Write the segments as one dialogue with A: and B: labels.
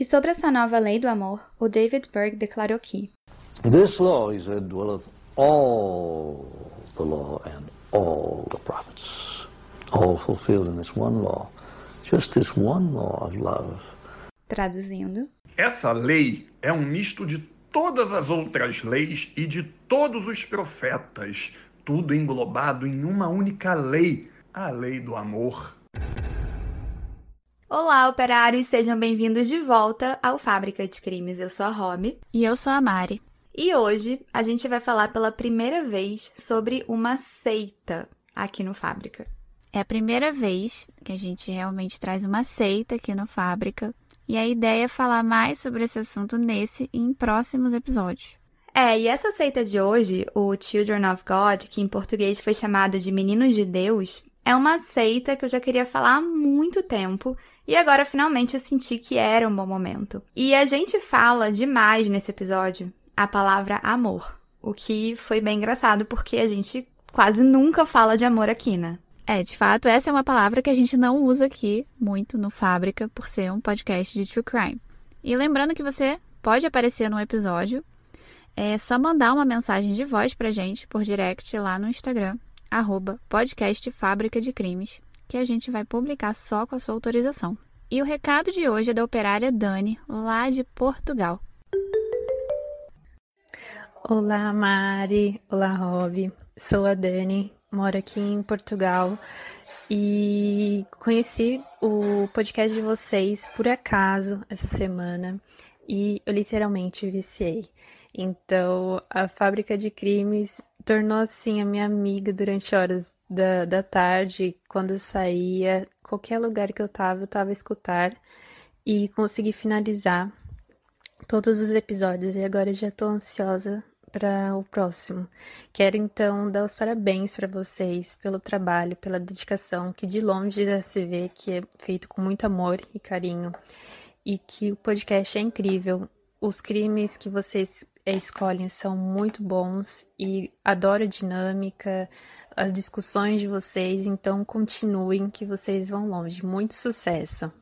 A: E sobre essa nova lei do amor, o David Berg declarou que
B: This law, he said, dwelleth all the law and all the prophets, all fulfilled in this one law, just this one law of love.
A: Traduzindo,
C: essa lei é um misto de todas as outras leis e de todos os profetas, tudo englobado em uma única lei, a lei do amor.
A: Olá, operários, sejam bem-vindos de volta ao Fábrica de Crimes. Eu sou a Romy.
D: E eu sou a Mari.
A: E hoje a gente vai falar pela primeira vez sobre uma seita aqui no Fábrica.
D: É a primeira vez que a gente realmente traz uma seita aqui no Fábrica. E a ideia é falar mais sobre esse assunto nesse e em próximos episódios.
A: É, e essa seita de hoje, o Children of God, que em português foi chamado de Meninos de Deus, é uma seita que eu já queria falar há muito tempo e agora finalmente eu senti que era um bom momento. E a gente fala demais nesse episódio a palavra amor, o que foi bem engraçado porque a gente quase nunca fala de amor aqui, né?
D: É, de fato, essa é uma palavra que a gente não usa aqui muito no Fábrica por ser um podcast de true crime. E lembrando que você pode aparecer no episódio, é só mandar uma mensagem de voz pra gente por direct lá no Instagram, arroba podcast Fábrica de Crimes, que a gente vai publicar só com a sua autorização. E o recado de hoje é da operária Dani, lá de Portugal.
E: Olá, Mari. Olá, Rob. Sou a Dani, moro aqui em Portugal e conheci o podcast de vocês por acaso essa semana e eu literalmente viciei. Então, a Fábrica de Crimes tornou assim a minha amiga durante horas da, da tarde, quando eu saía, qualquer lugar que eu tava, eu tava a escutar e consegui finalizar todos os episódios e agora já tô ansiosa para o próximo. Quero então dar os parabéns para vocês pelo trabalho, pela dedicação, que de longe já se vê que é feito com muito amor e carinho e que o podcast é incrível. Os crimes que vocês escolhem são muito bons e adoro a dinâmica, as discussões de vocês, então continuem que vocês vão longe. Muito sucesso!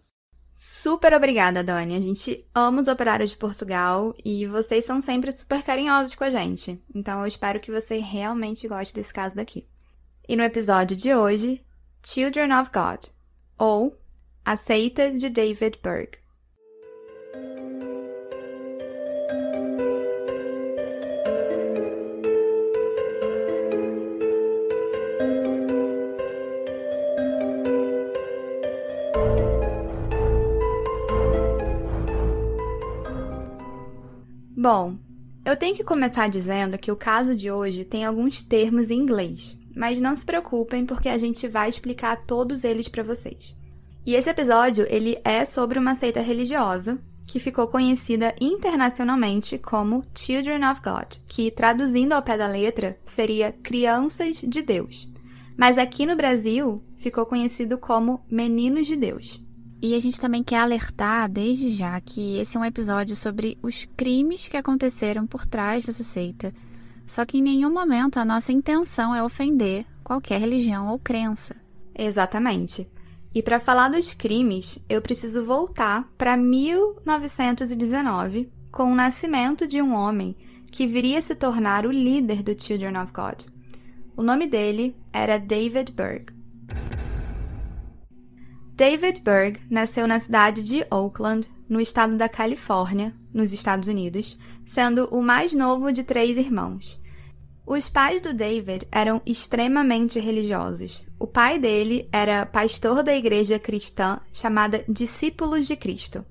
A: Super obrigada, Dani. A gente ama os operários de Portugal e vocês são sempre super carinhosos com a gente. Então eu espero que você realmente goste desse caso daqui. E no episódio de hoje, Children of God, ou A Seita de David Berg. Bom, eu tenho que começar dizendo que o caso de hoje tem alguns termos em inglês, mas não se preocupem porque a gente vai explicar todos eles para vocês. E esse episódio ele é sobre uma seita religiosa que ficou conhecida internacionalmente como Children of God, que traduzindo ao pé da letra seria Crianças de Deus. Mas aqui no Brasil ficou conhecido como Meninos de Deus.
D: E a gente também quer alertar desde já que esse é um episódio sobre os crimes que aconteceram por trás dessa seita. Só que em nenhum momento a nossa intenção é ofender qualquer religião ou crença.
A: Exatamente. E para falar dos crimes, eu preciso voltar para 1919, com o nascimento de um homem que viria a se tornar o líder do Children of God. O nome dele era David Berg. David Berg nasceu na cidade de Oakland, no estado da Califórnia, nos Estados Unidos, sendo o mais novo de três irmãos. Os pais do David eram extremamente religiosos. O pai dele era pastor da igreja cristã chamada Discípulos de Cristo.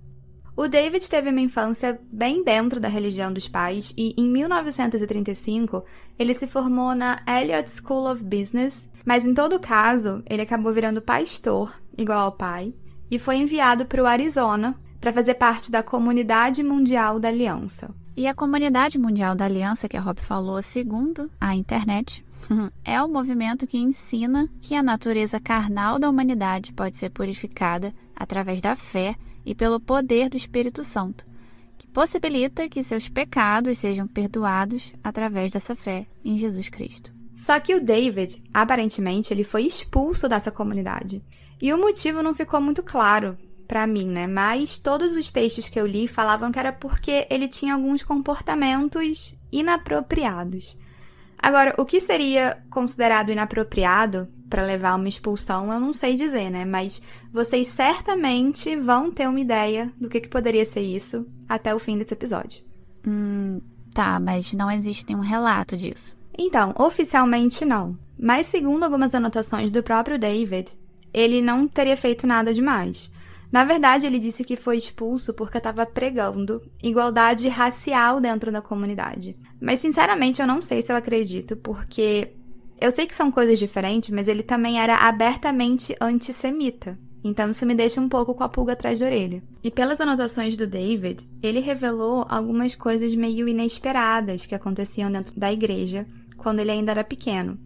A: O David teve uma infância bem dentro da religião dos pais e, em 1935, ele se formou na Elliott School of Business, mas em todo caso, ele acabou virando pastor igual ao pai, e foi enviado para o Arizona para fazer parte da Comunidade Mundial da Aliança.
D: E a Comunidade Mundial da Aliança, que a Rob falou, segundo a internet, é o movimento que ensina que a natureza carnal da humanidade pode ser purificada através da fé e pelo poder do Espírito Santo, que possibilita que seus pecados sejam perdoados através dessa fé em Jesus Cristo.
A: Só que o David, aparentemente, ele foi expulso dessa comunidade. E o motivo não ficou muito claro, para mim, né? Mas todos os textos que eu li falavam que era porque ele tinha alguns comportamentos inapropriados. Agora, o que seria considerado inapropriado para levar uma expulsão, eu não sei dizer, né? Mas vocês certamente vão ter uma ideia do que, que poderia ser isso até o fim desse episódio.
D: Hum, tá, mas não existe nenhum relato disso.
A: Então, oficialmente não. Mas segundo algumas anotações do próprio David, ele não teria feito nada demais. Na verdade, ele disse que foi expulso porque estava pregando igualdade racial dentro da comunidade. Mas, sinceramente, eu não sei se eu acredito, porque eu sei que são coisas diferentes, mas ele também era abertamente antissemita. Então isso me deixa um pouco com a pulga atrás da orelha. E pelas anotações do David, ele revelou algumas coisas meio inesperadas que aconteciam dentro da igreja quando ele ainda era pequeno.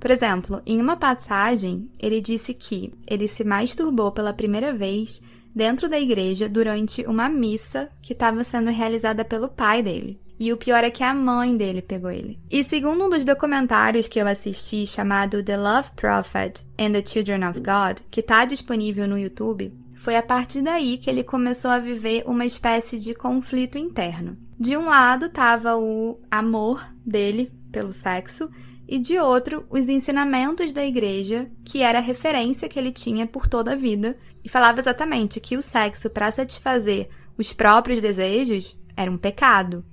A: Por exemplo, em uma passagem, ele disse que ele se masturbou pela primeira vez dentro da igreja durante uma missa que estava sendo realizada pelo pai dele. E o pior é que a mãe dele pegou ele. E segundo um dos documentários que eu assisti, chamado The Love Prophet and the Children of God, que está disponível no YouTube, foi a partir daí que ele começou a viver uma espécie de conflito interno. De um lado estava o amor dele pelo sexo, e de outro, os ensinamentos da igreja, que era a referência que ele tinha por toda a vida, e falava exatamente que o sexo para satisfazer os próprios desejos era um pecado,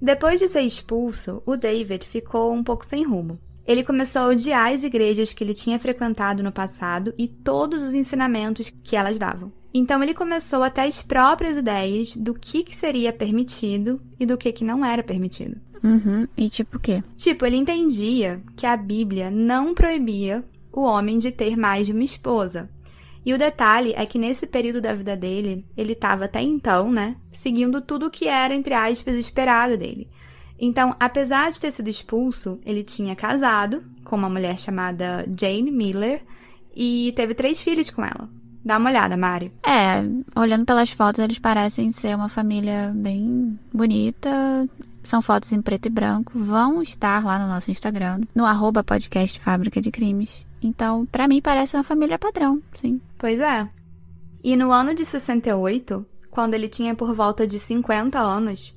A: depois de ser expulso, o David ficou um pouco sem rumo. Ele começou a odiar as igrejas que ele tinha frequentado no passado e todos os ensinamentos que elas davam. Então ele começou a ter as próprias ideias do que, que seria permitido e do que, que não era permitido.
D: Uhum. E tipo o quê?
A: Tipo, ele entendia que a Bíblia não proibia o homem de ter mais de uma esposa. E o detalhe é que nesse período da vida dele, ele estava até então, né, seguindo tudo o que era, entre aspas, esperado dele. Então, apesar de ter sido expulso, ele tinha casado com uma mulher chamada Jane Miller e teve três filhos com ela. Dá uma olhada, Mari.
D: É, olhando pelas fotos, eles parecem ser uma família bem bonita. São fotos em preto e branco. Vão estar lá no nosso Instagram, no arroba podcast Fábrica de Crimes. Então, para mim, parece uma família padrão, sim.
A: Pois é. E no ano de 68, quando ele tinha por volta de 50 anos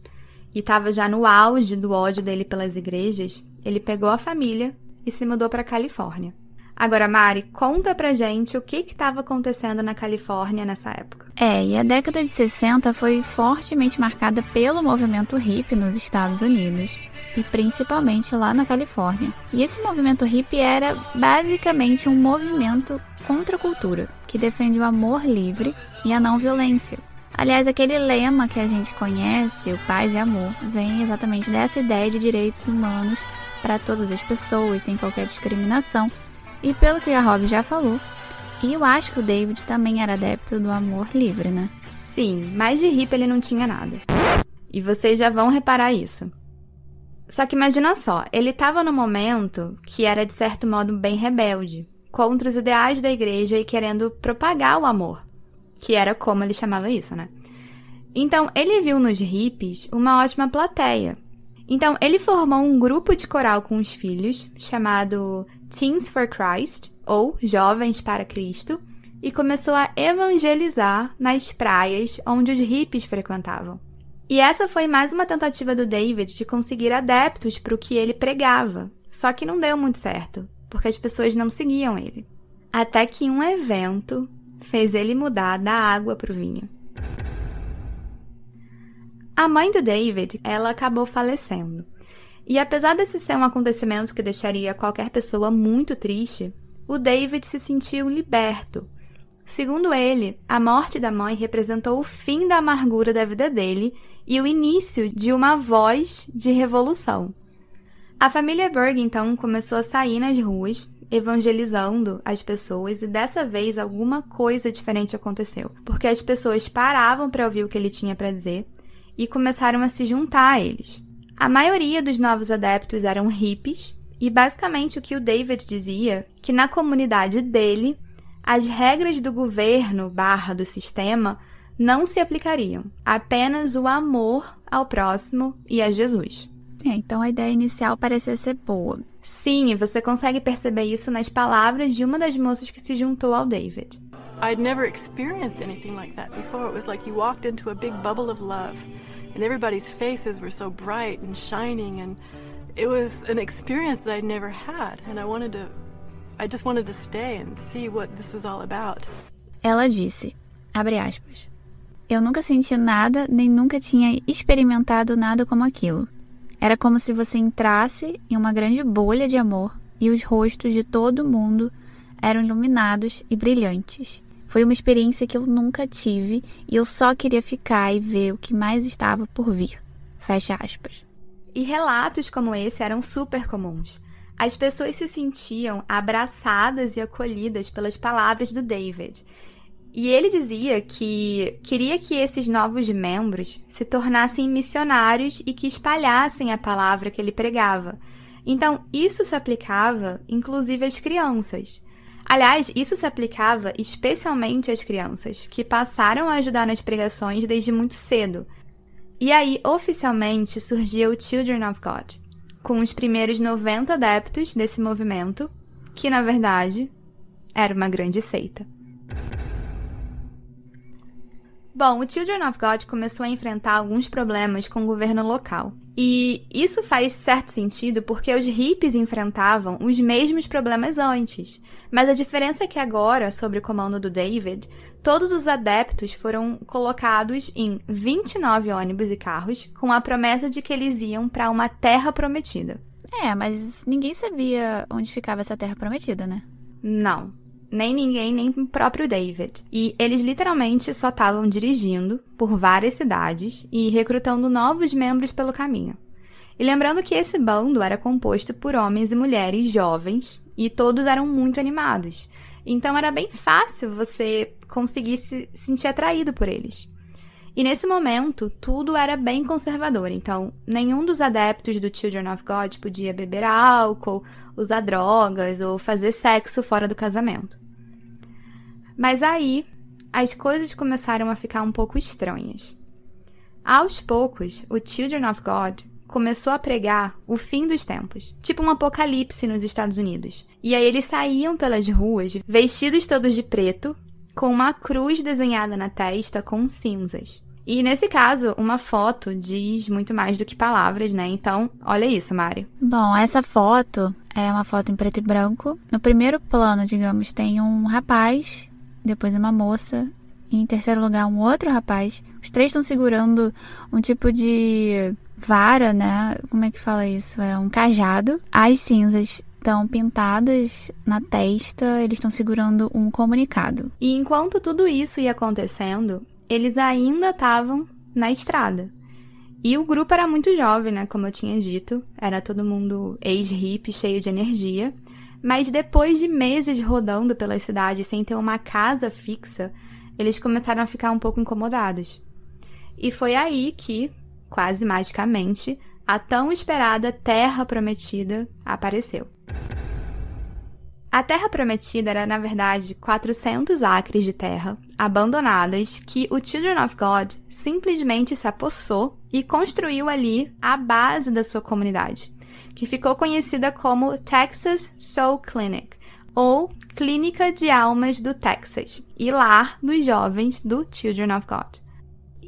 A: e estava já no auge do ódio dele pelas igrejas, ele pegou a família e se mudou para Califórnia. Agora, Mari, conta pra gente o que estava acontecendo na Califórnia nessa época.
D: É, e a década de 60 foi fortemente marcada pelo movimento hippie nos Estados Unidos e principalmente lá na Califórnia. E esse movimento hippie era basicamente um movimento contra a cultura, que defende o amor livre e a não violência. Aliás, aquele lema que a gente conhece, o paz e amor, vem exatamente dessa ideia de direitos humanos para todas as pessoas, sem qualquer discriminação. E pelo que a Rob já falou, e eu acho que o David também era adepto do amor livre, né?
A: Sim, mas de hippie ele não tinha nada. E vocês já vão reparar isso. Só que imagina só, ele estava no momento que era de certo modo bem rebelde, contra os ideais da igreja e querendo propagar o amor, que era como ele chamava isso, né? Então, ele viu nos hippies uma ótima plateia. Então, ele formou um grupo de coral com os filhos, chamado Teens for Christ, ou Jovens para Cristo, e começou a evangelizar nas praias onde os hippies frequentavam. E essa foi mais uma tentativa do David de conseguir adeptos para o que ele pregava. Só que não deu muito certo, porque as pessoas não seguiam ele. Até que um evento fez ele mudar da água para o vinho. A mãe do David, ela acabou falecendo. E apesar desse ser um acontecimento que deixaria qualquer pessoa muito triste, o David se sentiu liberto. Segundo ele, a morte da mãe representou o fim da amargura da vida dele e o início de uma voz de revolução. A família Berg então começou a sair nas ruas, evangelizando as pessoas, e dessa vez alguma coisa diferente aconteceu, porque as pessoas paravam para ouvir o que ele tinha para dizer e começaram a se juntar a eles. A maioria dos novos adeptos eram hippies, e basicamente o que o David dizia, que na comunidade dele, as regras do governo barra do sistema não se aplicariam, apenas o amor ao próximo e a Jesus.
D: É, então a ideia inicial parecia ser boa.
A: Sim, e você consegue perceber isso nas palavras de uma das moças que se juntou ao David.
F: I'd never experienced anything like that before. It was like you walked into a big bubble of love, and everybody's faces were so bright and shining, and it was an experience that I'd never had, and I wanted to. I just wanted to stay and see what this was all about.
D: Ela disse, abre aspas, Eu nunca senti nada, nem nunca tinha experimentado nada como aquilo. Era como se você entrasse em uma grande bolha de amor e os rostos de todo mundo eram iluminados e brilhantes. Foi uma experiência que eu nunca tive e eu só queria ficar e ver o que mais estava por vir. Fecha aspas.
A: E relatos como esse eram super comuns. As pessoas se sentiam abraçadas e acolhidas pelas palavras do David. E ele dizia que queria que esses novos membros se tornassem missionários e que espalhassem a palavra que ele pregava. Então, isso se aplicava inclusive às crianças. Aliás, isso se aplicava especialmente às crianças, que passaram a ajudar nas pregações desde muito cedo. E aí, oficialmente, surgia o Children of God, com os primeiros 90 adeptos desse movimento, que na verdade era uma grande seita. Bom, o Children of God começou a enfrentar alguns problemas com o governo local. E isso faz certo sentido porque os hippies enfrentavam os mesmos problemas antes. Mas a diferença é que agora, sob o comando do David, todos os adeptos foram colocados em 29 ônibus e carros com a promessa de que eles iam para uma terra prometida.
D: É, mas ninguém sabia onde ficava essa terra prometida, né?
A: Não nem ninguém, nem o próprio David. E eles literalmente só estavam dirigindo por várias cidades e recrutando novos membros pelo caminho. E lembrando que esse bando era composto por homens e mulheres jovens e todos eram muito animados. Então era bem fácil você conseguir se sentir atraído por eles. E nesse momento, tudo era bem conservador, então nenhum dos adeptos do Children of God podia beber álcool, usar drogas ou fazer sexo fora do casamento. Mas aí, as coisas começaram a ficar um pouco estranhas. Aos poucos, o Children of God começou a pregar o fim dos tempos, tipo um apocalipse nos Estados Unidos. E aí eles saíam pelas ruas vestidos todos de preto, com uma cruz desenhada na testa com cinzas. E nesse caso, uma foto diz muito mais do que palavras, né? Então, olha isso, Mari.
D: Bom, essa foto é uma foto em preto e branco. No primeiro plano, digamos, tem um rapaz, depois uma moça e em terceiro lugar um outro rapaz. Os três estão segurando um tipo de vara, né? Como é que fala isso? É um cajado. As cinzas estão pintadas na testa, eles estão segurando um comunicado.
A: E enquanto tudo isso ia acontecendo, eles ainda estavam na estrada. E o grupo era muito jovem, né? Como eu tinha dito. Era todo mundo ex-hip, cheio de energia. Mas depois de meses rodando pela cidade sem ter uma casa fixa, eles começaram a ficar um pouco incomodados. E foi aí que, quase magicamente, a tão esperada Terra Prometida apareceu. A Terra Prometida era, na verdade, 400 acres de terra abandonadas que o Children of God simplesmente se apossou e construiu ali a base da sua comunidade, que ficou conhecida como Texas Soul Clinic, ou Clínica de Almas do Texas, e lar dos jovens do Children of God.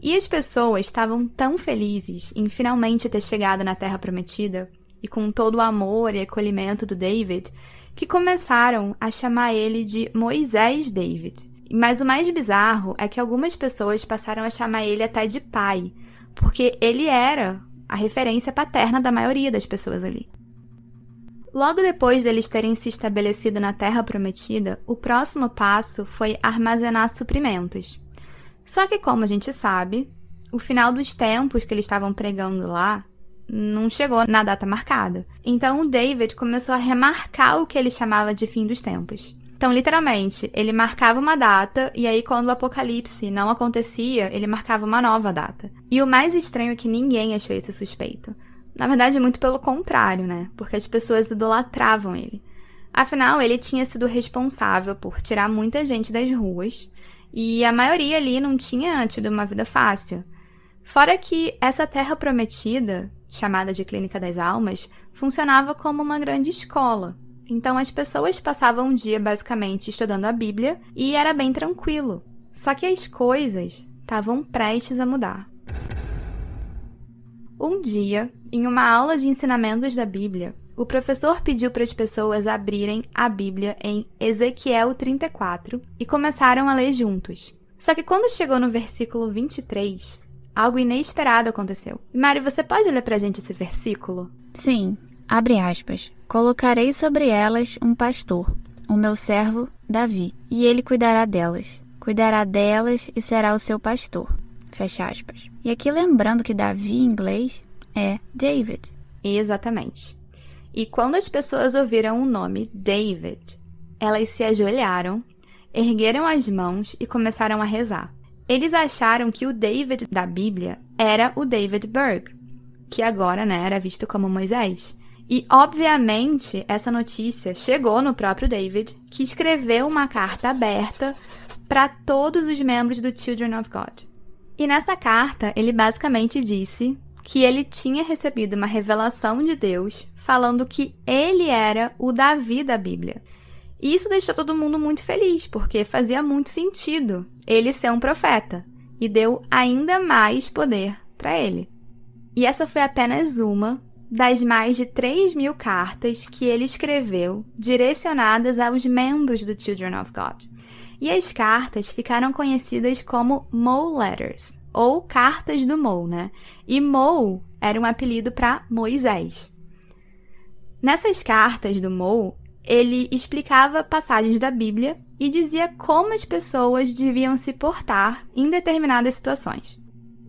A: E as pessoas estavam tão felizes em finalmente ter chegado na Terra Prometida, e com todo o amor e acolhimento do David, que começaram a chamar ele de Moisés David. Mas o mais bizarro é que algumas pessoas passaram a chamar ele até de pai, porque ele era a referência paterna da maioria das pessoas ali. Logo depois deles terem se estabelecido na Terra Prometida, o próximo passo foi armazenar suprimentos. Só que, como a gente sabe, o final dos tempos que eles estavam pregando lá não chegou na data marcada. Então o David começou a remarcar o que ele chamava de fim dos tempos. Então, literalmente, ele marcava uma data e aí quando o apocalipse não acontecia, ele marcava uma nova data. E o mais estranho é que ninguém achou isso suspeito. Na verdade, muito pelo contrário, né? Porque as pessoas idolatravam ele. Afinal, ele tinha sido responsável por tirar muita gente das ruas e a maioria ali não tinha tido uma vida fácil. Fora que essa terra prometida chamada de Clínica das Almas, funcionava como uma grande escola. Então as pessoas passavam um dia basicamente estudando a Bíblia e era bem tranquilo. Só que as coisas estavam prestes a mudar. Um dia, em uma aula de ensinamentos da Bíblia, o professor pediu para as pessoas abrirem a Bíblia em Ezequiel 34 e começaram a ler juntos. Só que quando chegou no versículo 23, algo inesperado aconteceu. Mari, você pode ler pra gente esse versículo?
D: Sim, abre aspas. Colocarei sobre elas um pastor, o meu servo Davi, e ele cuidará delas. Cuidará delas e será o seu pastor. Fecha aspas. E aqui lembrando que Davi em inglês é David.
A: Exatamente. E quando as pessoas ouviram o nome David, elas se ajoelharam, ergueram as mãos e começaram a rezar. Eles acharam que o David da Bíblia era o David Berg, que agora né, era visto como Moisés. E, obviamente, essa notícia chegou no próprio David, que escreveu uma carta aberta para todos os membros do Children of God. E nessa carta, ele basicamente disse que ele tinha recebido uma revelação de Deus falando que ele era o Davi da Bíblia. E isso deixou todo mundo muito feliz, porque fazia muito sentido ele ser um profeta e deu ainda mais poder para ele. E essa foi apenas uma das mais de 3 mil cartas que ele escreveu direcionadas aos membros do Children of God. E as cartas ficaram conhecidas como Mo Letters, ou Cartas do Mo, né? E Mo era um apelido para Moisés. Nessas cartas do Mo, ele explicava passagens da Bíblia e dizia como as pessoas deviam se portar em determinadas situações.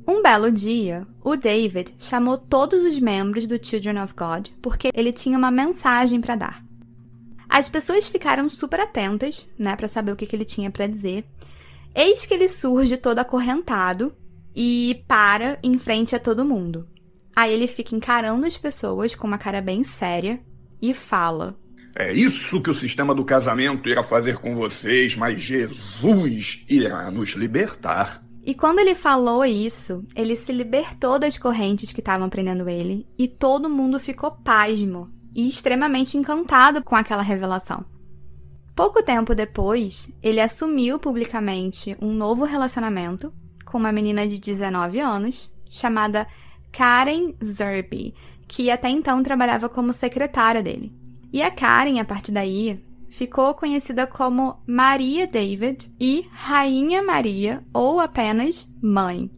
A: Um belo dia, o David chamou todos os membros do Children of God porque ele tinha uma mensagem para dar. As pessoas ficaram super atentas, né, para saber o que, que ele tinha para dizer. Eis que ele surge todo acorrentado e para em frente a todo mundo. Aí ele fica encarando as pessoas com uma cara bem séria e fala:
C: É isso que o sistema do casamento irá fazer com vocês, mas Jesus irá nos libertar.
A: E quando ele falou isso, ele se libertou das correntes que estavam prendendo ele e todo mundo ficou pasmo e extremamente encantado com aquela revelação. Pouco tempo depois, ele assumiu publicamente um novo relacionamento com uma menina de 19 anos chamada Karen Zerby, que até então trabalhava como secretária dele. E a Karen, a partir daí, ficou conhecida como Maria David e Rainha Maria, ou apenas Mãe.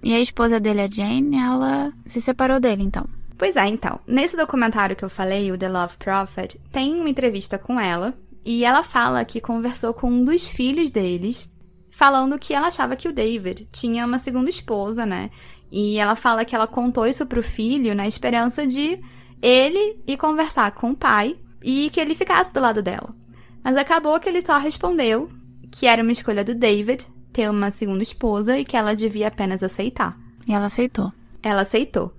D: E a esposa dele, a Jane, ela se separou dele, então.
A: Pois é, então. Nesse documentário que eu falei, o The Love Prophet, tem uma entrevista com ela. E ela fala que conversou com um dos filhos deles, falando que ela achava que o David tinha uma segunda esposa, né? E ela fala que ela contou isso pro filho na esperança de ele ir conversar com o pai e que ele ficasse do lado dela. Mas acabou que ele só respondeu que era uma escolha do David ter uma segunda esposa e que ela devia apenas aceitar.
D: E ela aceitou.
A: Ela aceitou.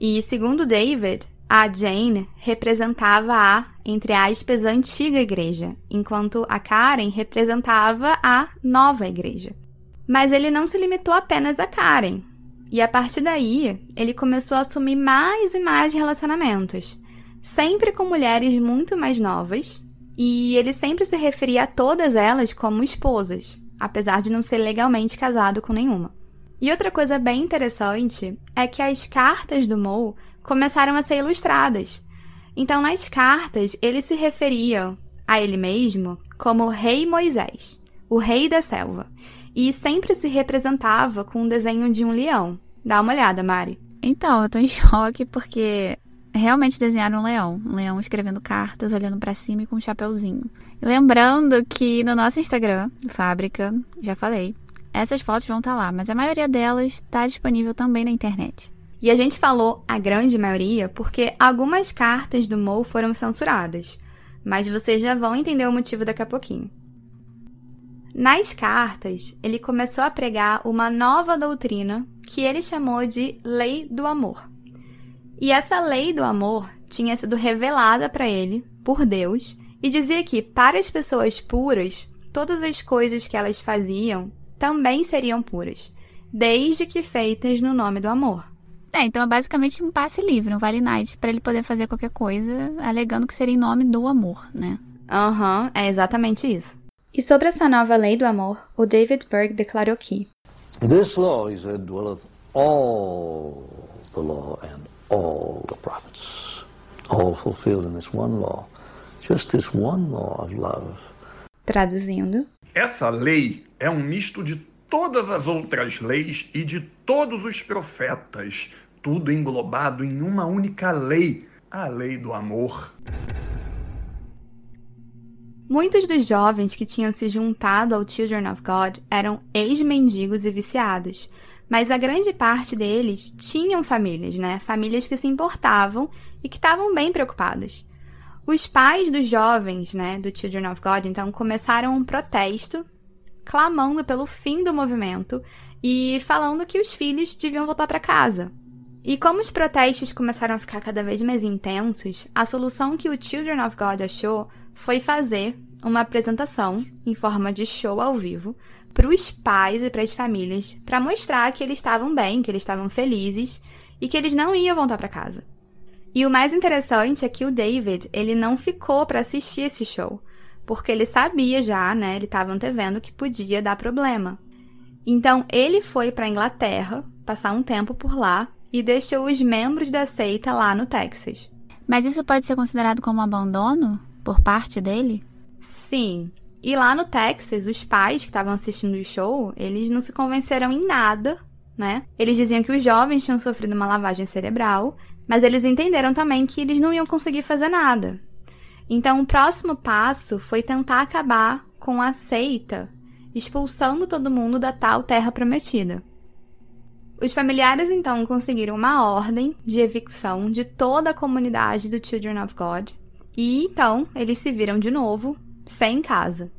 A: E segundo David, a Jane representava a, entre aspas, antiga igreja, enquanto a Karen representava a nova igreja. Mas ele não se limitou apenas a Karen. E a partir daí, ele começou a assumir mais e mais relacionamentos, sempre com mulheres muito mais novas, e ele sempre se referia a todas elas como esposas, apesar de não ser legalmente casado com nenhuma. E outra coisa bem interessante é que as cartas do Mo começaram a ser ilustradas. Então, nas cartas, ele se referia a ele mesmo como Rei Moisés, o rei da selva, e sempre se representava com um desenho de um leão. Dá uma olhada, Mari.
D: Então, eu tô em choque porque realmente desenharam um leão. Um leão escrevendo cartas, olhando para cima e com um chapeuzinho. E lembrando que no nosso Instagram, Fábrica, já falei, essas fotos vão estar tá lá, mas a maioria delas está disponível também na internet.
A: E a gente falou a grande maioria porque algumas cartas do Mo foram censuradas, mas vocês já vão entender o motivo daqui a pouquinho. Nas cartas, ele começou a pregar uma nova doutrina que ele chamou de Lei do Amor. E essa lei do amor tinha sido revelada para ele por Deus e dizia que para as pessoas puras, todas as coisas que elas faziam também seriam puras, desde que feitas no nome do amor.
D: É, então é basicamente um passe livre, um vale night, para ele poder fazer qualquer coisa, alegando que seria em nome do amor, né?
A: Aham, uhum, é exatamente isso. E sobre essa nova lei do amor, o David Berg declarou que
B: This law, he said, dwelleth all the law and all the prophets, all fulfilled in this one law, just this one law of love.
A: Traduzindo,
C: essa lei é um misto de todas as outras leis e de todos os profetas, tudo englobado em uma única lei, a lei do amor.
A: Muitos dos jovens que tinham se juntado ao Children of God eram ex-mendigos e viciados, mas a grande parte deles tinham famílias, né? Famílias que se importavam e que estavam bem preocupadas. Os pais dos jovens, né, do Children of God, então começaram um protesto clamando pelo fim do movimento e falando que os filhos deviam voltar para casa. E como os protestos começaram a ficar cada vez mais intensos, a solução que o Children of God achou foi fazer uma apresentação em forma de show ao vivo para os pais e para as famílias, para mostrar que eles estavam bem, que eles estavam felizes e que eles não iam voltar para casa. E o mais interessante é que o David, ele não ficou para assistir esse show, porque ele sabia já, né, ele estava antevendo que podia dar problema. Então ele foi para Inglaterra, passar um tempo por lá e deixou os membros da seita lá no Texas.
D: Mas isso pode ser considerado como abandono por parte dele?
A: Sim. E lá no Texas, os pais que estavam assistindo o show, eles não se convenceram em nada, né? Eles diziam que os jovens tinham sofrido uma lavagem cerebral, mas eles entenderam também que eles não iam conseguir fazer nada. Então, o próximo passo foi tentar acabar com a seita, expulsando todo mundo da tal terra prometida. Os familiares então conseguiram uma ordem de evicção de toda a comunidade do Children of God, e então eles se viram de novo sem casa.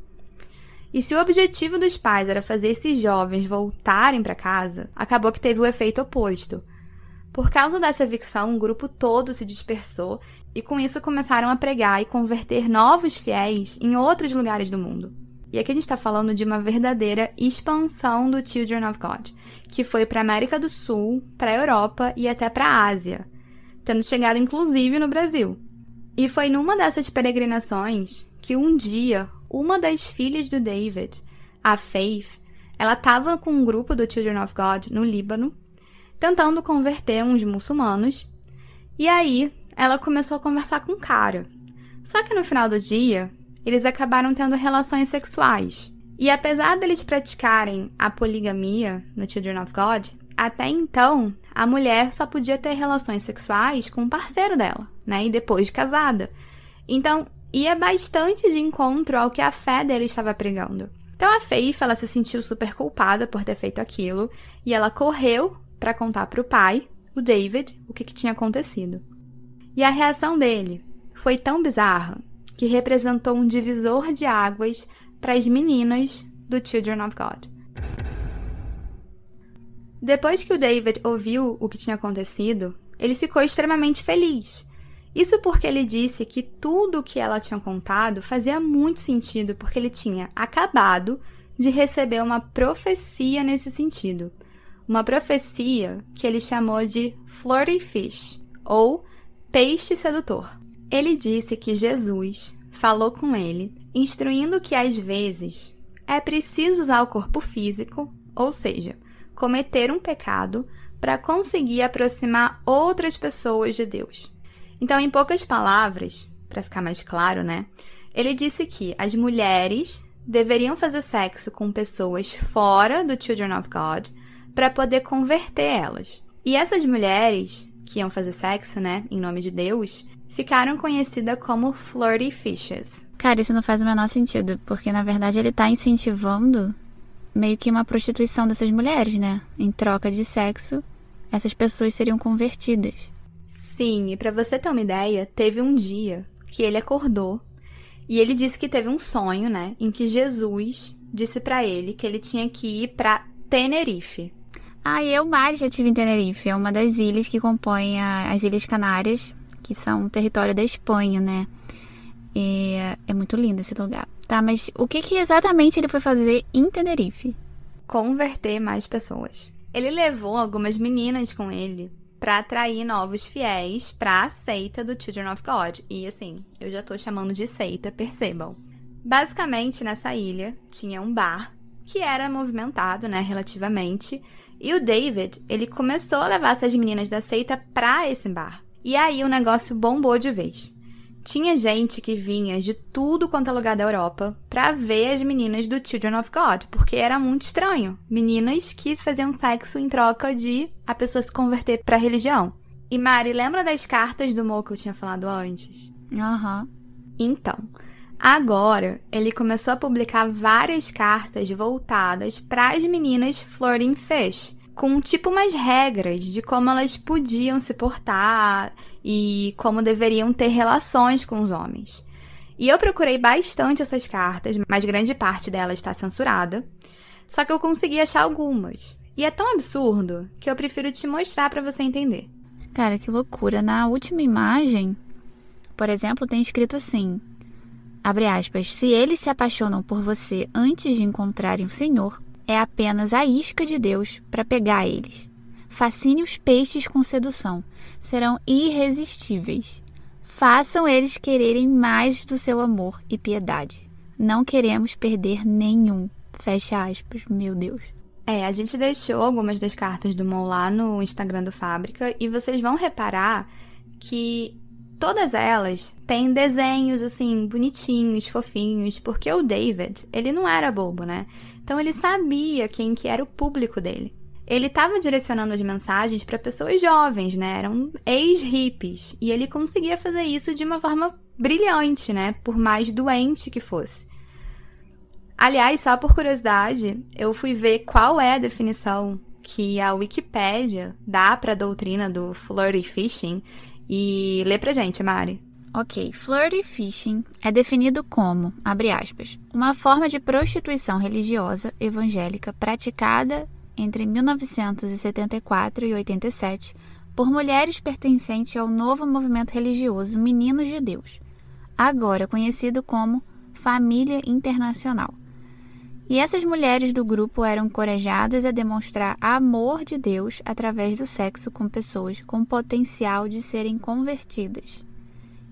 A: E se o objetivo dos pais era fazer esses jovens voltarem para casa, acabou que teve o efeito oposto. Por causa dessa evicção, o grupo todo se dispersou e com isso começaram a pregar e converter novos fiéis em outros lugares do mundo. E aqui a gente está falando de uma verdadeira expansão do Children of God, que foi para a América do Sul, para a Europa e até para a Ásia, tendo chegado inclusive no Brasil. E foi numa dessas peregrinações que um dia uma das filhas do David, a Faith, ela estava com um grupo do Children of God no Líbano, tentando converter uns muçulmanos, e aí ela começou a conversar com o cara. Só que no final do dia, eles acabaram tendo relações sexuais. E apesar deles praticarem a poligamia no Children of God, até então a mulher só podia ter relações sexuais com o parceiro dela, né? E depois de casada. Então, ia bastante de encontro ao que a fé dele estava pregando. Então a Faith, ela se sentiu super culpada por ter feito aquilo e ela correu para contar para o pai, o David, o que, que tinha acontecido. E a reação dele foi tão bizarra que representou um divisor de águas para as meninas do Children of God. Depois que o David ouviu o que tinha acontecido, ele ficou extremamente feliz. Isso porque ele disse que tudo o que ela tinha contado fazia muito sentido, porque ele tinha acabado de receber uma profecia nesse sentido. Uma profecia que ele chamou de Flirty Fish, ou peixe sedutor. Ele disse que Jesus falou com ele, instruindo que às vezes é preciso usar o corpo físico, ou seja, cometer um pecado para conseguir aproximar outras pessoas de Deus. Então, em poucas palavras, para ficar mais claro, né? Ele disse que as mulheres deveriam fazer sexo com pessoas fora do Children of God para poder converter elas. E essas mulheres que iam fazer sexo, né, em nome de Deus, ficaram conhecidas como flirty fishes.
D: Cara, isso não faz o menor sentido, porque na verdade ele tá incentivando meio que uma prostituição dessas mulheres, né? Em troca de sexo, essas pessoas seriam convertidas.
A: Sim, e para você ter uma ideia, teve um dia que ele acordou e ele disse que teve um sonho, né, em que Jesus disse para ele que ele tinha que ir para Tenerife.
D: Ah, eu mais já tive em Tenerife, é uma das ilhas que compõem a, as Ilhas Canárias, que são território da Espanha, né? E é muito lindo esse lugar. Tá, mas o que, que exatamente ele foi fazer em Tenerife?
A: Converter mais pessoas. Ele levou algumas meninas com ele para atrair novos fiéis para a seita do Children of God. E assim, eu já tô chamando de seita, percebam. Basicamente, nessa ilha tinha um bar que era movimentado, né, relativamente, e o David, ele começou a levar essas meninas da seita pra esse bar. E aí o negócio bombou de vez. Tinha gente que vinha de tudo quanto é lugar da Europa pra ver as meninas do Children of God, porque era muito estranho. Meninas que faziam sexo em troca de a pessoa se converter pra religião. E Mari, lembra das cartas do Mo que eu tinha falado antes?
D: Aham. Uhum.
A: Então, agora ele começou a publicar várias cartas voltadas para as meninas Flirting Fish, com tipo umas regras de como elas podiam se portar e como deveriam ter relações com os homens. E eu procurei bastante essas cartas, mas grande parte delas está censurada. Só que eu consegui achar algumas. E é tão absurdo que eu prefiro te mostrar para você entender.
D: Cara, que loucura. Na última imagem, por exemplo, tem escrito assim: abre aspas, se eles se apaixonam por você antes de encontrarem o Senhor, é apenas a isca de Deus para pegar eles. Fascine os peixes com sedução, serão irresistíveis. Façam eles quererem mais do seu amor e piedade. Não queremos perder nenhum. Fecha aspas, meu Deus.
A: É, a gente deixou algumas das cartas do Mon lá no Instagram do Fábrica e vocês vão reparar que todas elas têm desenhos assim bonitinhos, fofinhos, porque o David, ele não era bobo, né? Então ele sabia quem que era o público dele. Ele estava direcionando as mensagens para pessoas jovens, né? Eram ex-hippies. E ele conseguia fazer isso de uma forma brilhante, né? Por mais doente que fosse. Aliás, só por curiosidade, eu fui ver qual é a definição que a Wikipédia dá para a doutrina do flirty fishing e lê pra gente, Mari.
D: Ok, flirty fishing é definido como, abre aspas, uma forma de prostituição religiosa evangélica praticada entre 1974 e 87 por mulheres pertencentes ao novo movimento religioso Meninos de Deus, agora conhecido como Família Internacional. E essas mulheres do grupo eram encorajadas a demonstrar amor de Deus através do sexo com pessoas com potencial de serem convertidas.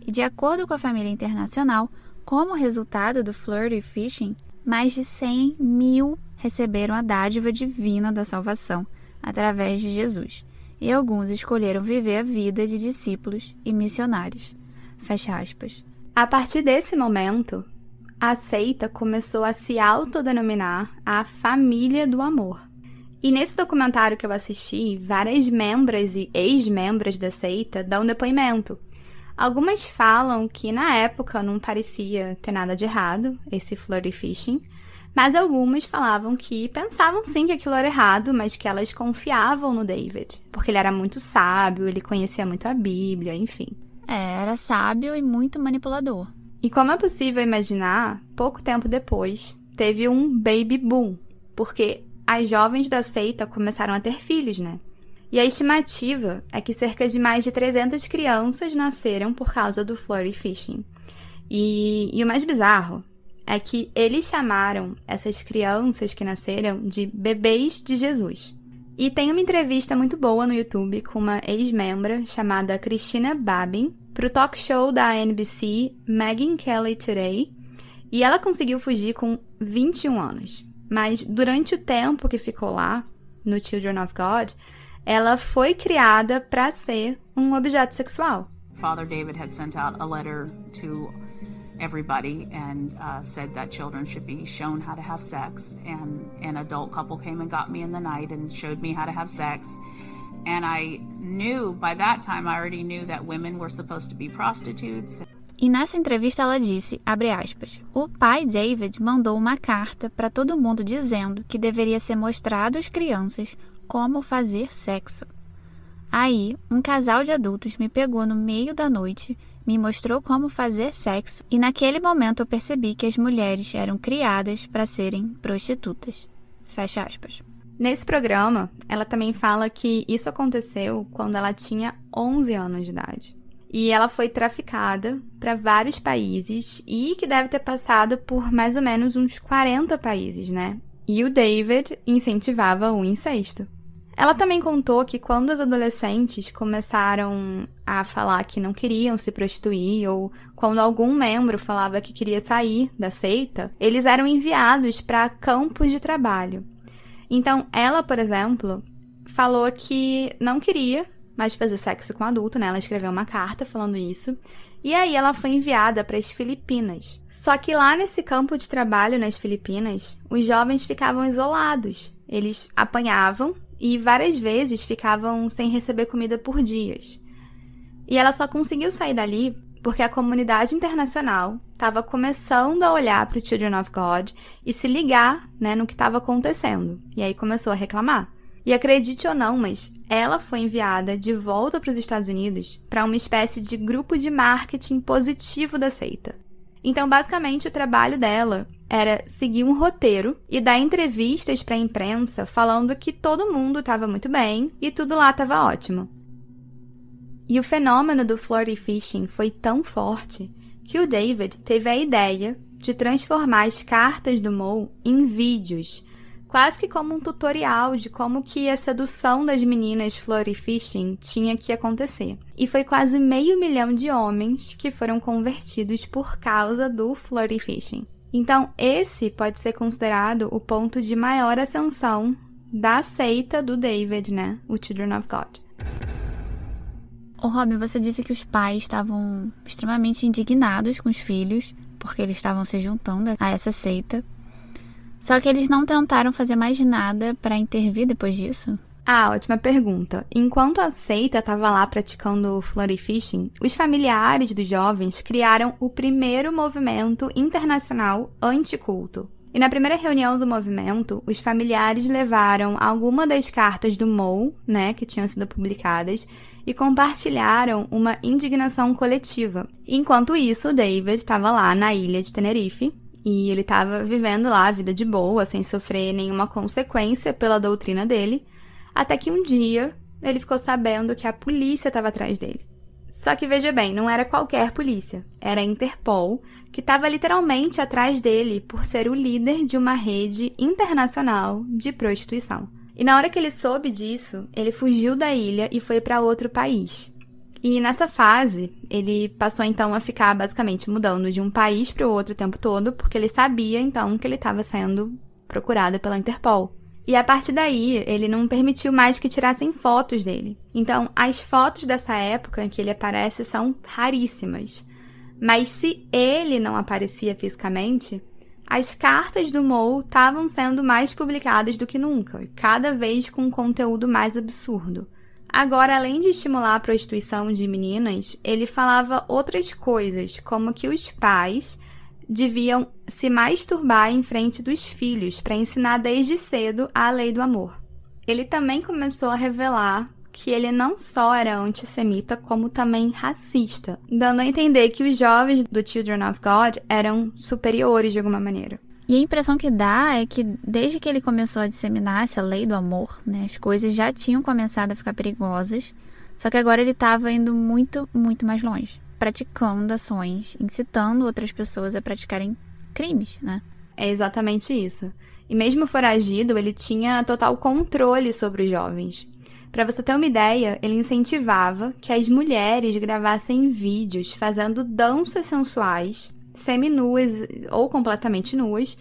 D: E de acordo com a família internacional, como resultado do flirty fishing, mais de 100 mil receberam a dádiva divina da salvação através de Jesus, e alguns escolheram viver a vida de discípulos e missionários. Fecha aspas.
A: A partir desse momento, a seita começou a se autodenominar a Família do Amor. E nesse documentário que eu assisti, várias membras e ex-membras da seita dão depoimento, Algumas falam que na época não parecia ter nada de errado, esse flirty fishing, mas algumas falavam que pensavam sim que aquilo era errado, mas que elas confiavam no David, porque ele era muito sábio, ele conhecia muito a Bíblia, enfim.
D: É, era sábio e muito manipulador.
A: E como é possível imaginar, pouco tempo depois, teve um baby boom, porque as jovens da seita começaram a ter filhos, né? E a estimativa é que cerca de mais de 300 crianças nasceram por causa do flurry fishing. E, e o mais bizarro é que eles chamaram essas crianças que nasceram de bebês de Jesus. E tem uma entrevista muito boa no YouTube com uma ex-membra chamada Christina Babin para o talk show da NBC Megyn Kelly Today. E ela conseguiu fugir com 21 anos. Mas durante o tempo que ficou lá, no Children of God, ela foi criada para ser um objeto sexual.
G: Father David had sent out a letter to everybody and uh, said that children should be shown how to have sex. And an adult couple came and got me in the night and showed me how to have sex. And I knew by that time, I already knew that women were supposed to be prostitutes.
D: E nessa entrevista ela disse, abre aspas, o pai David mandou uma carta para todo mundo dizendo que deveria ser mostrado às crianças como fazer sexo. Aí, um casal de adultos me pegou no meio da noite, me mostrou como fazer sexo, e naquele momento eu percebi que as mulheres eram criadas para serem prostitutas. Fecha aspas.
A: Nesse programa, ela também fala que isso aconteceu quando ela tinha 11 anos de idade. E ela foi traficada para vários países e que deve ter passado por mais ou menos uns 40 países, né? E o David incentivava o incesto. Ela também contou que quando os adolescentes começaram a falar que não queriam se prostituir ou quando algum membro falava que queria sair da seita, eles eram enviados para campos de trabalho. Então, ela, por exemplo, falou que não queria mais fazer sexo com adulto, né? Ela escreveu uma carta falando isso. E aí ela foi enviada para as Filipinas. Só que lá nesse campo de trabalho nas Filipinas, os jovens ficavam isolados. Eles apanhavam e várias vezes ficavam sem receber comida por dias. E ela só conseguiu sair dali porque a comunidade internacional estava começando a olhar para o Children of God e se ligar né, no que estava acontecendo. E aí começou a reclamar. E acredite ou não, mas ela foi enviada de volta para os Estados Unidos para uma espécie de grupo de marketing positivo da seita. Então, basicamente, o trabalho dela era seguir um roteiro e dar entrevistas para a imprensa falando que todo mundo estava muito bem e tudo lá estava ótimo. E o fenômeno do flirty fishing foi tão forte que o David teve a ideia de transformar as cartas do Mo em vídeos, quase que como um tutorial de como que a sedução das meninas flirty fishing tinha que acontecer. E foi quase meio milhão de homens que foram convertidos por causa do flirty fishing. Então, esse pode ser considerado o ponto de maior ascensão da seita do David, né? O Children of God.
D: O Robin, você disse que os pais estavam extremamente indignados com os filhos porque eles estavam se juntando a essa seita. Só que eles não tentaram fazer mais nada para intervir depois disso?
A: Ah, ótima pergunta. Enquanto a seita estava lá praticando flurry fishing, os familiares dos jovens criaram o primeiro movimento internacional anticulto. E na primeira reunião do movimento, os familiares levaram alguma das cartas do Mo, né, que tinham sido publicadas, e compartilharam uma indignação coletiva. Enquanto isso, David estava lá na ilha de Tenerife, e ele estava vivendo lá a vida de boa, sem sofrer nenhuma consequência pela doutrina dele, até que um dia ele ficou sabendo que a polícia estava atrás dele. Só que veja bem, não era qualquer polícia, era a Interpol, que estava literalmente atrás dele por ser o líder de uma rede internacional de prostituição. E na hora que ele soube disso, ele fugiu da ilha e foi para outro país. E nessa fase, ele passou então a ficar basicamente mudando de um país para o outro o tempo todo, porque ele sabia então que ele estava sendo procurado pela Interpol. E a partir daí, ele não permitiu mais que tirassem fotos dele. Então, as fotos dessa época em que ele aparece são raríssimas. Mas se ele não aparecia fisicamente, as cartas do Mo estavam sendo mais publicadas do que nunca, cada vez com um conteúdo mais absurdo. Agora, além de estimular a prostituição de meninas, ele falava outras coisas, como que os pais deviam se masturbar em frente dos filhos para ensinar desde cedo a lei do amor. Ele também começou a revelar que ele não só era antissemita, como também racista, dando a entender que os jovens do Children of God eram superiores de alguma maneira.
D: E a impressão que dá é que desde que ele começou a disseminar essa lei do amor, né, as coisas já tinham começado a ficar perigosas, só que agora ele estava indo muito, muito mais longe praticando ações, incitando outras pessoas a praticarem crimes, né?
A: É exatamente isso. E mesmo foragido, ele tinha total controle sobre os jovens. Para você ter uma ideia, ele incentivava que as mulheres gravassem vídeos fazendo danças sensuais, semi-nuas ou completamente nuas,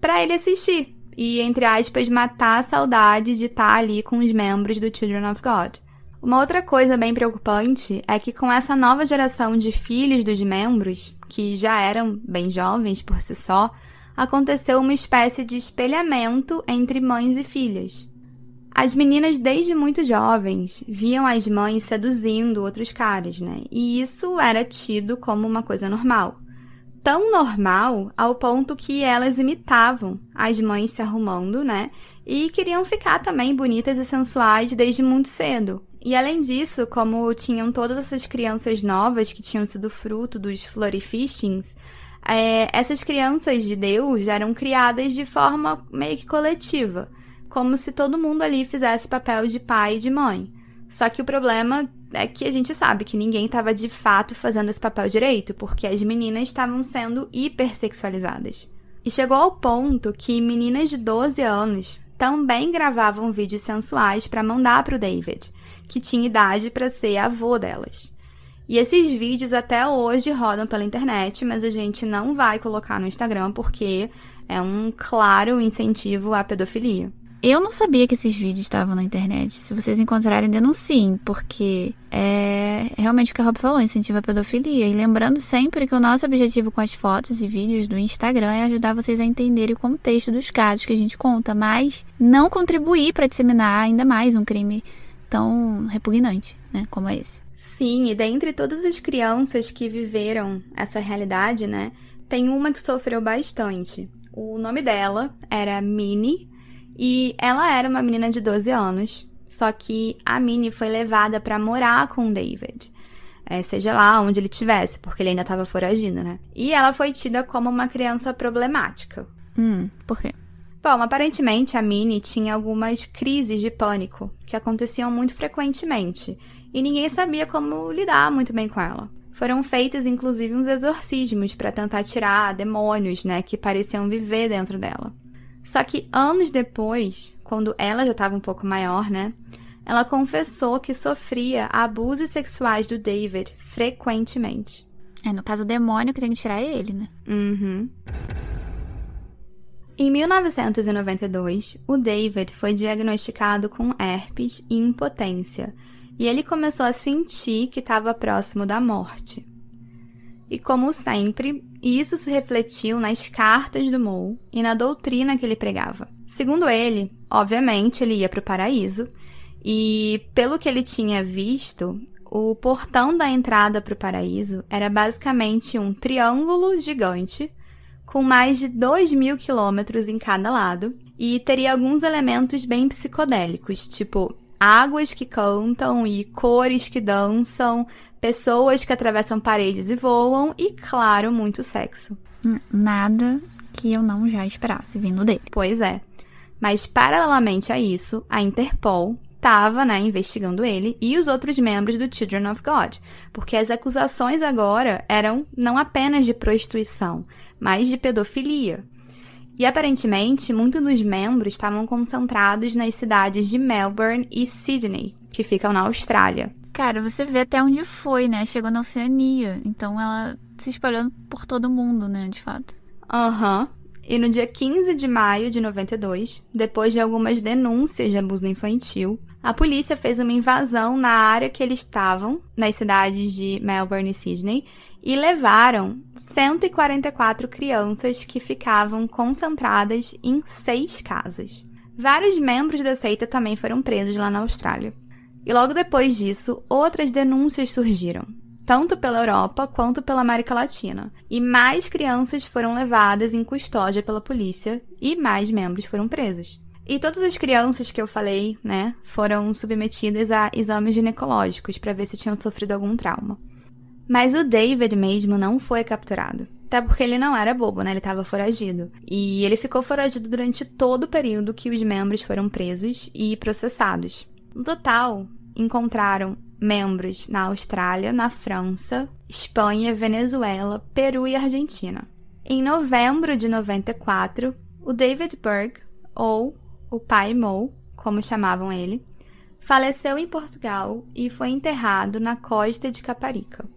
A: para ele assistir e, entre aspas, matar a saudade de estar ali com os membros do Children of God. Uma outra coisa bem preocupante é que com essa nova geração de filhos dos membros, que já eram bem jovens por si só, aconteceu uma espécie de espelhamento entre mães e filhas. As meninas, desde muito jovens, viam as mães seduzindo outros caras, né? E isso era tido como uma coisa normal. Tão normal ao ponto que elas imitavam as mães se arrumando, né? E queriam ficar também bonitas e sensuais desde muito cedo. E além disso, como tinham todas essas crianças novas que tinham sido fruto dos florifishings, é, essas crianças de Deus eram criadas de forma meio que coletiva, como se todo mundo ali fizesse papel de pai e de mãe. Só que o problema é que a gente sabe que ninguém estava de fato fazendo esse papel direito, porque as meninas estavam sendo hipersexualizadas. E chegou ao ponto que meninas de 12 anos também gravavam vídeos sensuais para mandar para o David, que tinha idade para ser avô delas. E esses vídeos até hoje rodam pela internet, mas a gente não vai colocar no Instagram porque é um claro incentivo à pedofilia.
D: Eu não sabia que esses vídeos estavam na internet. Se vocês encontrarem, denunciem, porque é realmente o que a Rob falou, incentiva a pedofilia. E lembrando sempre que o nosso objetivo com as fotos e vídeos do Instagram é ajudar vocês a entenderem o contexto dos casos que a gente conta, mas não contribuir para disseminar ainda mais um crime tão repugnante, né, como esse.
A: Sim, e dentre todas as crianças que viveram essa realidade, né, tem uma que sofreu bastante. O nome dela era Minnie e ela era uma menina de 12 anos. Só que a Minnie foi levada para morar com o David. É, seja lá onde ele tivesse, porque ele ainda estava foragido, né? E ela foi tida como uma criança problemática.
D: Hum, por quê?
A: Bom, aparentemente a Minnie tinha algumas crises de pânico que aconteciam muito frequentemente e ninguém sabia como lidar muito bem com ela. Foram feitos inclusive uns exorcismos para tentar tirar demônios, né, que pareciam viver dentro dela. Só que anos depois, quando ela já estava um pouco maior, né? Ela confessou que sofria abusos sexuais do David frequentemente.
D: É, no caso, o demônio que tem que tirar ele, né?
A: Uhum. Em 1992, o David foi diagnosticado com herpes e impotência, e ele começou a sentir que estava próximo da morte. E como sempre, isso se refletiu nas cartas do Moe e na doutrina que ele pregava. Segundo ele, obviamente ele ia para o paraíso, e pelo que ele tinha visto, o portão da entrada para o paraíso era basicamente um triângulo gigante com mais de 2 mil quilômetros em cada lado e teria alguns elementos bem psicodélicos, tipo águas que cantam e cores que dançam, pessoas que atravessam paredes e voam e, claro, muito sexo.
D: Nada que eu não já esperasse vindo dele.
A: Pois é. Mas, paralelamente a isso, a Interpol estava né, investigando ele e os outros membros do Children of God, porque as acusações agora eram não apenas de prostituição, mas de pedofilia. E aparentemente, muitos dos membros estavam concentrados nas cidades de Melbourne e Sydney, que ficam na Austrália.
D: Cara, você vê até onde foi, né? Chegou na Oceania. Então ela se espalhou por todo mundo, né? De fato.
A: Aham. Uhum. E no dia 15 de maio de 92, depois de algumas denúncias de abuso infantil, a polícia fez uma invasão na área que eles estavam, nas cidades de Melbourne e Sydney, e levaram 144 crianças que ficavam concentradas em seis casas. Vários membros da seita também foram presos lá na Austrália. E logo depois disso, outras denúncias surgiram, tanto pela Europa quanto pela América Latina. E mais crianças foram levadas em custódia pela polícia e mais membros foram presos. E todas as crianças que eu falei, né, foram submetidas a exames ginecológicos para ver se tinham sofrido algum trauma. Mas o David mesmo não foi capturado. Até porque ele não era bobo, né? Ele estava foragido. E ele ficou foragido durante todo o período que os membros foram presos e processados. No total, encontraram membros na Austrália, na França, Espanha, Venezuela, Peru e Argentina. Em novembro de 94, o David Berg, ou o pai Mo, como chamavam ele, faleceu em Portugal e foi enterrado na costa de Caparica.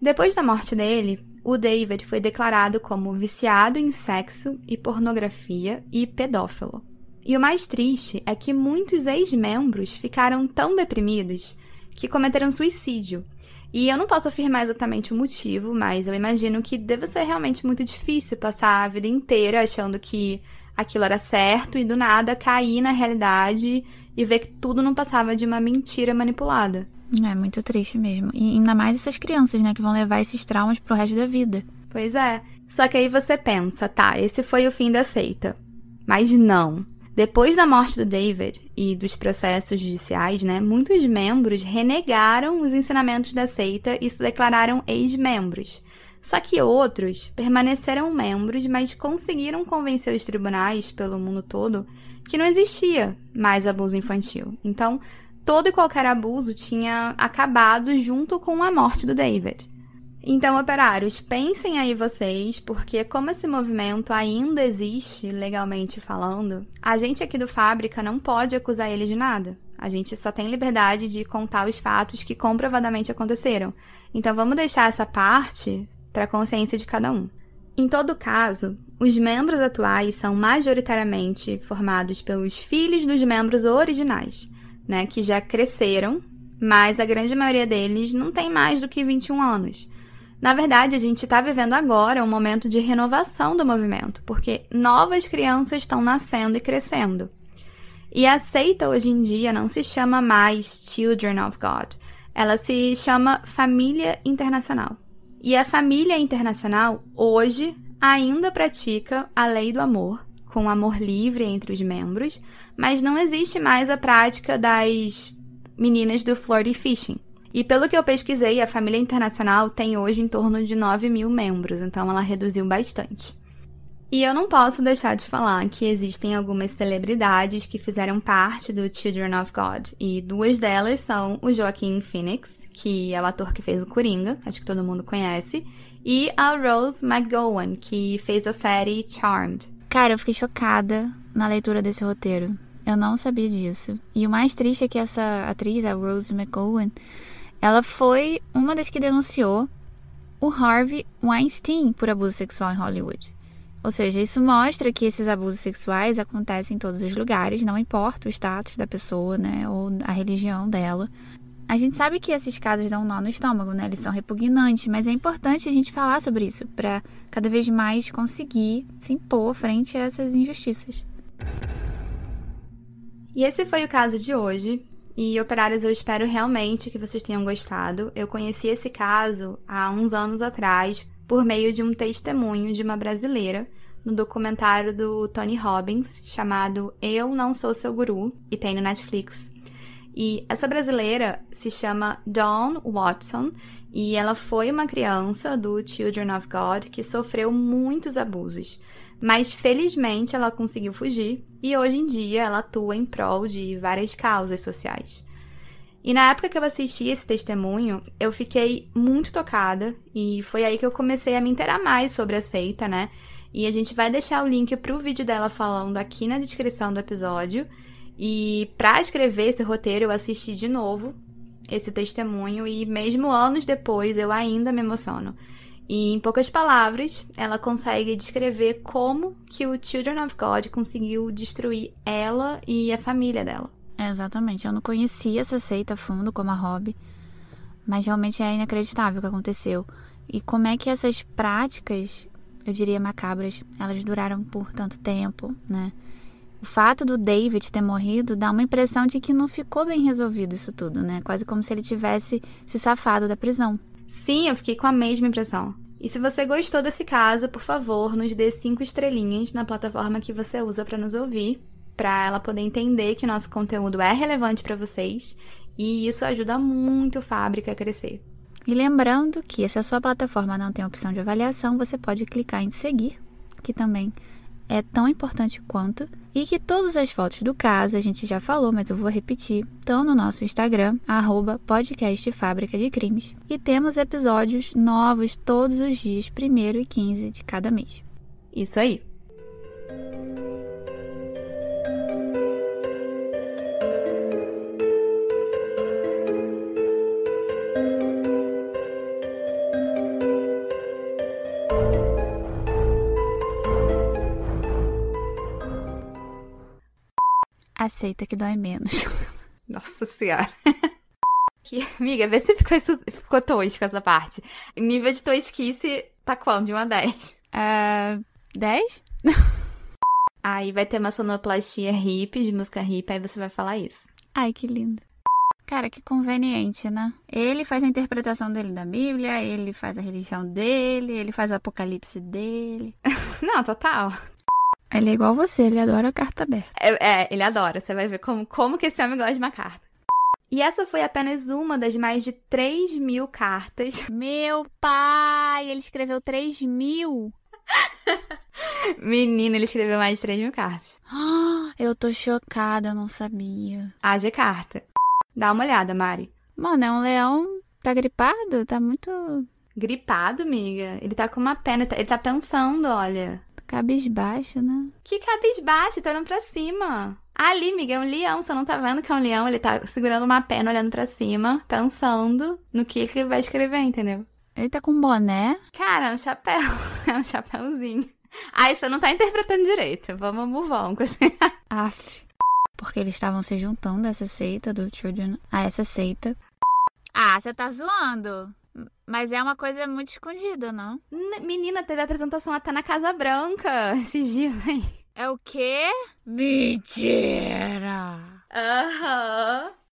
A: Depois da morte dele, o David foi declarado como viciado em sexo e pornografia e pedófilo. E o mais triste é que muitos ex-membros ficaram tão deprimidos que cometeram suicídio. E eu não posso afirmar exatamente o motivo, mas eu imagino que deve ser realmente muito difícil passar a vida inteira achando que aquilo era certo e do nada cair na realidade e ver que tudo não passava de uma mentira manipulada.
D: É muito triste mesmo. E ainda mais essas crianças, né, que vão levar esses traumas pro resto da vida.
A: Pois é. Só que aí você pensa, tá, esse foi o fim da seita. Mas não. Depois da morte do David e dos processos judiciais, né, muitos membros renegaram os ensinamentos da seita e se declararam ex-membros. Só que outros permaneceram membros, mas conseguiram convencer os tribunais pelo mundo todo que não existia mais abuso infantil. Então, todo e qualquer abuso tinha acabado junto com a morte do David. Então, operários, pensem aí vocês, porque como esse movimento ainda existe, legalmente falando, a gente aqui do Fábrica não pode acusar ele de nada. A gente só tem liberdade de contar os fatos que comprovadamente aconteceram. Então, vamos deixar essa parte para a consciência de cada um. Em todo caso, os membros atuais são majoritariamente formados pelos filhos dos membros originais, né, que já cresceram, mas a grande maioria deles não tem mais do que 21 anos. Na verdade, a gente está vivendo agora um momento de renovação do movimento, porque novas crianças estão nascendo e crescendo. E a seita hoje em dia não se chama mais Children of God, ela se chama Família Internacional. E a família internacional hoje ainda pratica a lei do amor, com amor livre entre os membros, mas não existe mais a prática das meninas do flirty fishing. E pelo que eu pesquisei, a família internacional tem hoje em torno de 9 mil membros, então ela reduziu bastante. E eu não posso deixar de falar que existem algumas celebridades que fizeram parte do Children of God, e duas delas são o Joaquin Phoenix, que é o ator que fez o Coringa, acho que todo mundo conhece, e a Rose McGowan, que fez a série Charmed.
D: Cara, eu fiquei chocada na leitura desse roteiro. Eu não sabia disso. E o mais triste é que essa atriz, a Rose McGowan, ela foi uma das que denunciou o Harvey Weinstein por abuso sexual em Hollywood. Ou seja, isso mostra que esses abusos sexuais acontecem em todos os lugares, não importa o status da pessoa, né, ou a religião dela. A gente sabe que esses casos dão um nó no estômago, né? Eles são repugnantes, mas é importante a gente falar sobre isso para cada vez mais conseguir se impor frente a essas injustiças.
A: E esse foi o caso de hoje. E operários, eu espero realmente que vocês tenham gostado. Eu conheci esse caso há uns anos atrás por meio de um testemunho de uma brasileira no documentário do Tony Robbins chamado Eu Não Sou Seu Guru e tem no Netflix. E essa brasileira se chama Dawn Watson e ela foi uma criança do Children of God que sofreu muitos abusos. Mas felizmente ela conseguiu fugir e hoje em dia ela atua em prol de várias causas sociais. E na época que eu assisti esse testemunho, eu fiquei muito tocada e foi aí que eu comecei a me inteirar mais sobre a seita, né? E a gente vai deixar o link pro vídeo dela falando aqui na descrição do episódio. E para escrever esse roteiro, eu assisti de novo esse testemunho e mesmo anos depois eu ainda me emociono. E em poucas palavras, ela consegue descrever como que o Children of God conseguiu destruir ela e a família dela.
D: É, exatamente. Eu não conhecia essa seita a fundo como a Hobby, mas realmente é inacreditável o que aconteceu. E como é que essas práticas, eu diria macabras, elas duraram por tanto tempo, né? O fato do David ter morrido dá uma impressão de que não ficou bem resolvido isso tudo, né? Quase como se ele tivesse se safado da prisão.
A: Sim, eu fiquei com a mesma impressão. E se você gostou desse caso, por favor, nos dê cinco estrelinhas na plataforma que você usa para nos ouvir, para ela poder entender que o nosso conteúdo é relevante para vocês e isso ajuda muito a fábrica a crescer.
D: E lembrando que se a sua plataforma não tem opção de avaliação, você pode clicar em seguir, que também é tão importante quanto, e que todas as fotos do caso, a gente já falou, mas eu vou repetir, estão no nosso Instagram, arroba podcast Fábrica de Crimes. E temos episódios novos todos os dias, 1 e 15 de cada mês.
A: Isso aí.
D: Aceita que dói menos.
A: Nossa senhora. Que, amiga, vê se ficou, ficou tosco essa parte. Nível de tosquice tá quanto? De 1 a 10?
D: Uh, 10?
A: aí vai ter uma sonoplastia hip, de música hip, aí você vai falar isso.
D: Ai, que lindo. Cara, que conveniente, né? Ele faz a interpretação dele da Bíblia, ele faz a religião dele, ele faz o apocalipse dele.
A: Não, total.
D: Ele é igual você, ele adora carta aberta.
A: É, é, ele adora. Você vai ver como, como que esse homem gosta de uma carta. E essa foi apenas uma das mais de 3 mil cartas.
D: Meu pai, ele escreveu 3 mil?
A: Menina, ele escreveu mais de 3 mil cartas.
D: Eu tô chocada, eu não sabia.
A: Haja carta. Dá uma olhada, Mari.
D: Mano, é um leão. Tá gripado? Tá muito.
A: Gripado, amiga. Ele tá com uma pena. Ele tá, ele tá pensando, olha.
D: Cabisbaixo, né?
A: Que cabisbaixo, tá olhando pra cima. Ali, amiga, é um leão. Você não tá vendo que é um leão? Ele tá segurando uma pena, olhando pra cima, pensando no que, ele vai escrever, entendeu?
D: Ele tá com um boné.
A: Cara, é um chapéu. É um chapéuzinho. Ai, você não tá interpretando direito. Vamos move on com esse.
D: Aff. Porque eles estavam se juntando a essa seita do Children. A essa seita. Ah, você tá zoando. Mas é uma coisa muito escondida, não?
A: N- Menina, teve apresentação até na Casa Branca esses dias, hein?
D: É o quê? Mentira!
A: Aham.